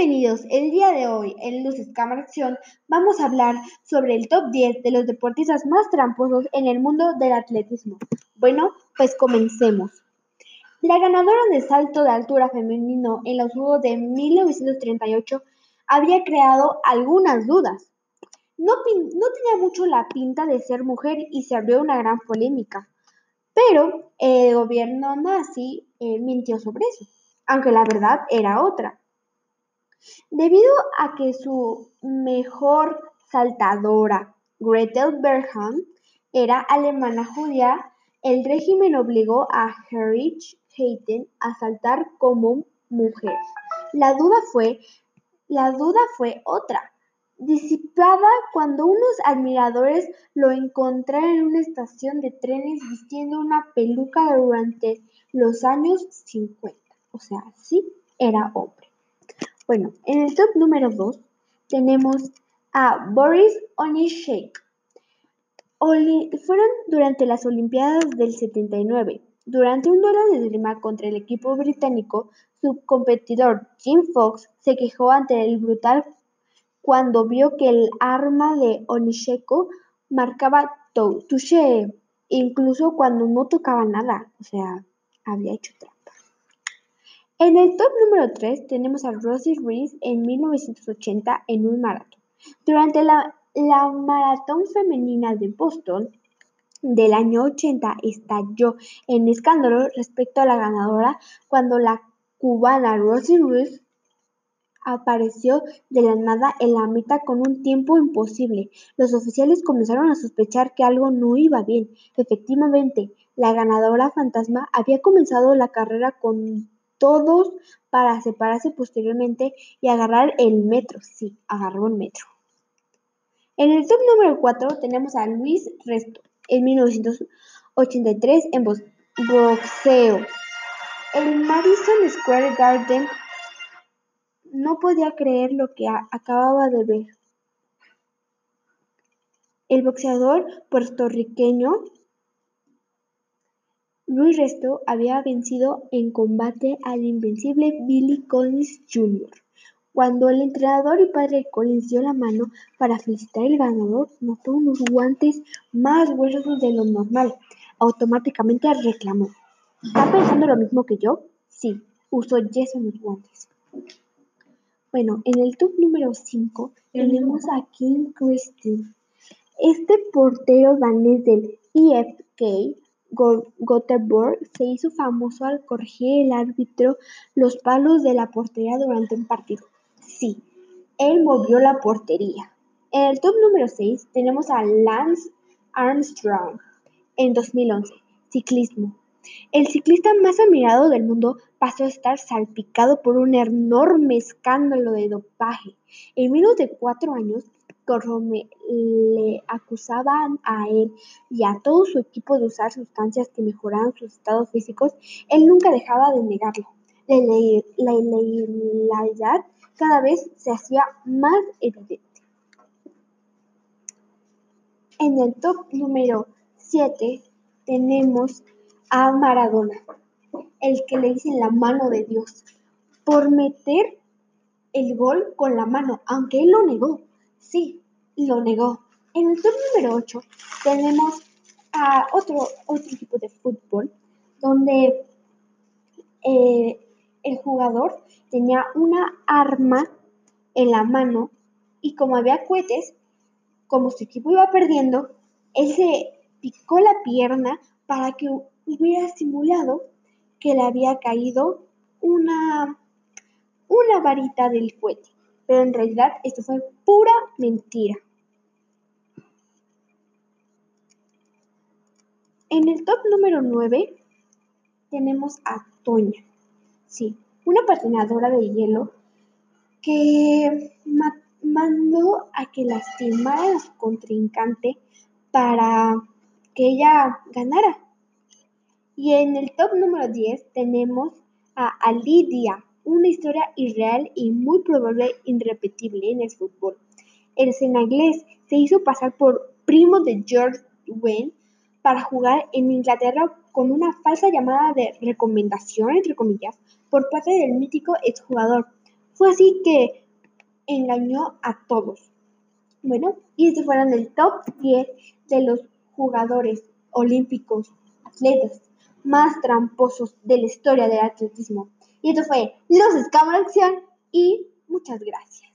Bienvenidos, el día de hoy en Luces Cámara Acción vamos a hablar sobre el top 10 de los deportistas más tramposos en el mundo del atletismo. Bueno, pues comencemos. La ganadora de salto de altura femenino en los Juegos de 1938 había creado algunas dudas. No, tenía mucho la pinta de ser mujer y se abrió una gran polémica, pero el gobierno nazi eh, mintió sobre eso, aunque la verdad era otra. Debido a que su mejor saltadora, Gretel Bergham, era alemana judía, el régimen obligó a Heinrich Heiten a saltar como mujer. La duda fue, la duda fue otra, disipada cuando unos admiradores lo encontraron en una estación de trenes vistiendo una peluca durante los años 50. O sea, sí era hombre. Bueno, en el top número 2 tenemos a Boris Onishek. fueron durante las Olimpiadas del 79. Durante un duelo de esgrima contra el equipo británico, su competidor Jim Fox se quejó ante el brutal cuando vio que el arma de Onisheko marcaba touché, incluso cuando no tocaba nada, o sea, había hecho trampa. En el top número 3 tenemos a Rosie Reese en 1980 en un maratón. Durante la, maratón femenina de Boston del año 80 estalló en escándalo respecto a la ganadora cuando la cubana Rosie Reese apareció de la nada en la meta con un tiempo imposible. Los oficiales comenzaron a sospechar que algo no iba bien. Efectivamente, la ganadora fantasma había comenzado la carrera con todos para separarse posteriormente y agarrar el metro. Sí, agarró el metro. En el top número 4 tenemos a Luis Resto, en 1983 en boxeo. El Madison Square Garden no podía creer lo que acababa de ver. El boxeador puertorriqueño Luis Resto había vencido en combate al invencible Billy Collins Jr. Cuando el entrenador y padre de Collins dio la mano para felicitar al ganador, notó unos guantes más gruesos de lo normal. Automáticamente reclamó. ¿Está pensando lo mismo que yo? Sí, usó yeso en los guantes. Bueno, en el top número 5 tenemos a King Christie. Este portero danés del IFK Göteborg se hizo famoso al corregir el árbitro los palos de la portería durante un partido. Sí, él movió la portería. En el top número 6 tenemos a Lance Armstrong en 2011, ciclismo. El ciclista más admirado del mundo pasó a estar salpicado por un enorme escándalo de dopaje. En menos de cuatro años, conforme le acusaban a él y a todo su equipo de usar sustancias que mejoraban sus estados físicos, él nunca dejaba de negarlo. La ilegalidad cada vez se hacía más evidente. En el top número 7 tenemos a Maradona, el que le dicen la mano de Dios, por meter el gol con la mano, aunque él lo negó. Sí, lo negó. En el top número 8 tenemos a otro, otro tipo de fútbol donde eh, el jugador tenía una arma en la mano y como había cohetes, como su equipo iba perdiendo, él se picó la pierna para que hubiera simulado que le había caído una, una varita del cohete. Pero en realidad esto fue pura mentira. En el top número 9 tenemos a Toña. Sí, una patinadora de hielo que mandó a que lastimara a su contrincante para que ella ganara. Y en el top número 10 tenemos a Alidia, una historia irreal y muy probable irrepetible en el fútbol. El senegalés se hizo pasar por primo de George Wayne para jugar en Inglaterra con una falsa llamada de recomendación, entre comillas, por parte del mítico exjugador Fue así que engañó a todos. Bueno, y estos fueron el top 10 de los jugadores olímpicos, atletas más tramposos de la historia del atletismo. Y esto fue Los Escamos Acción y muchas gracias.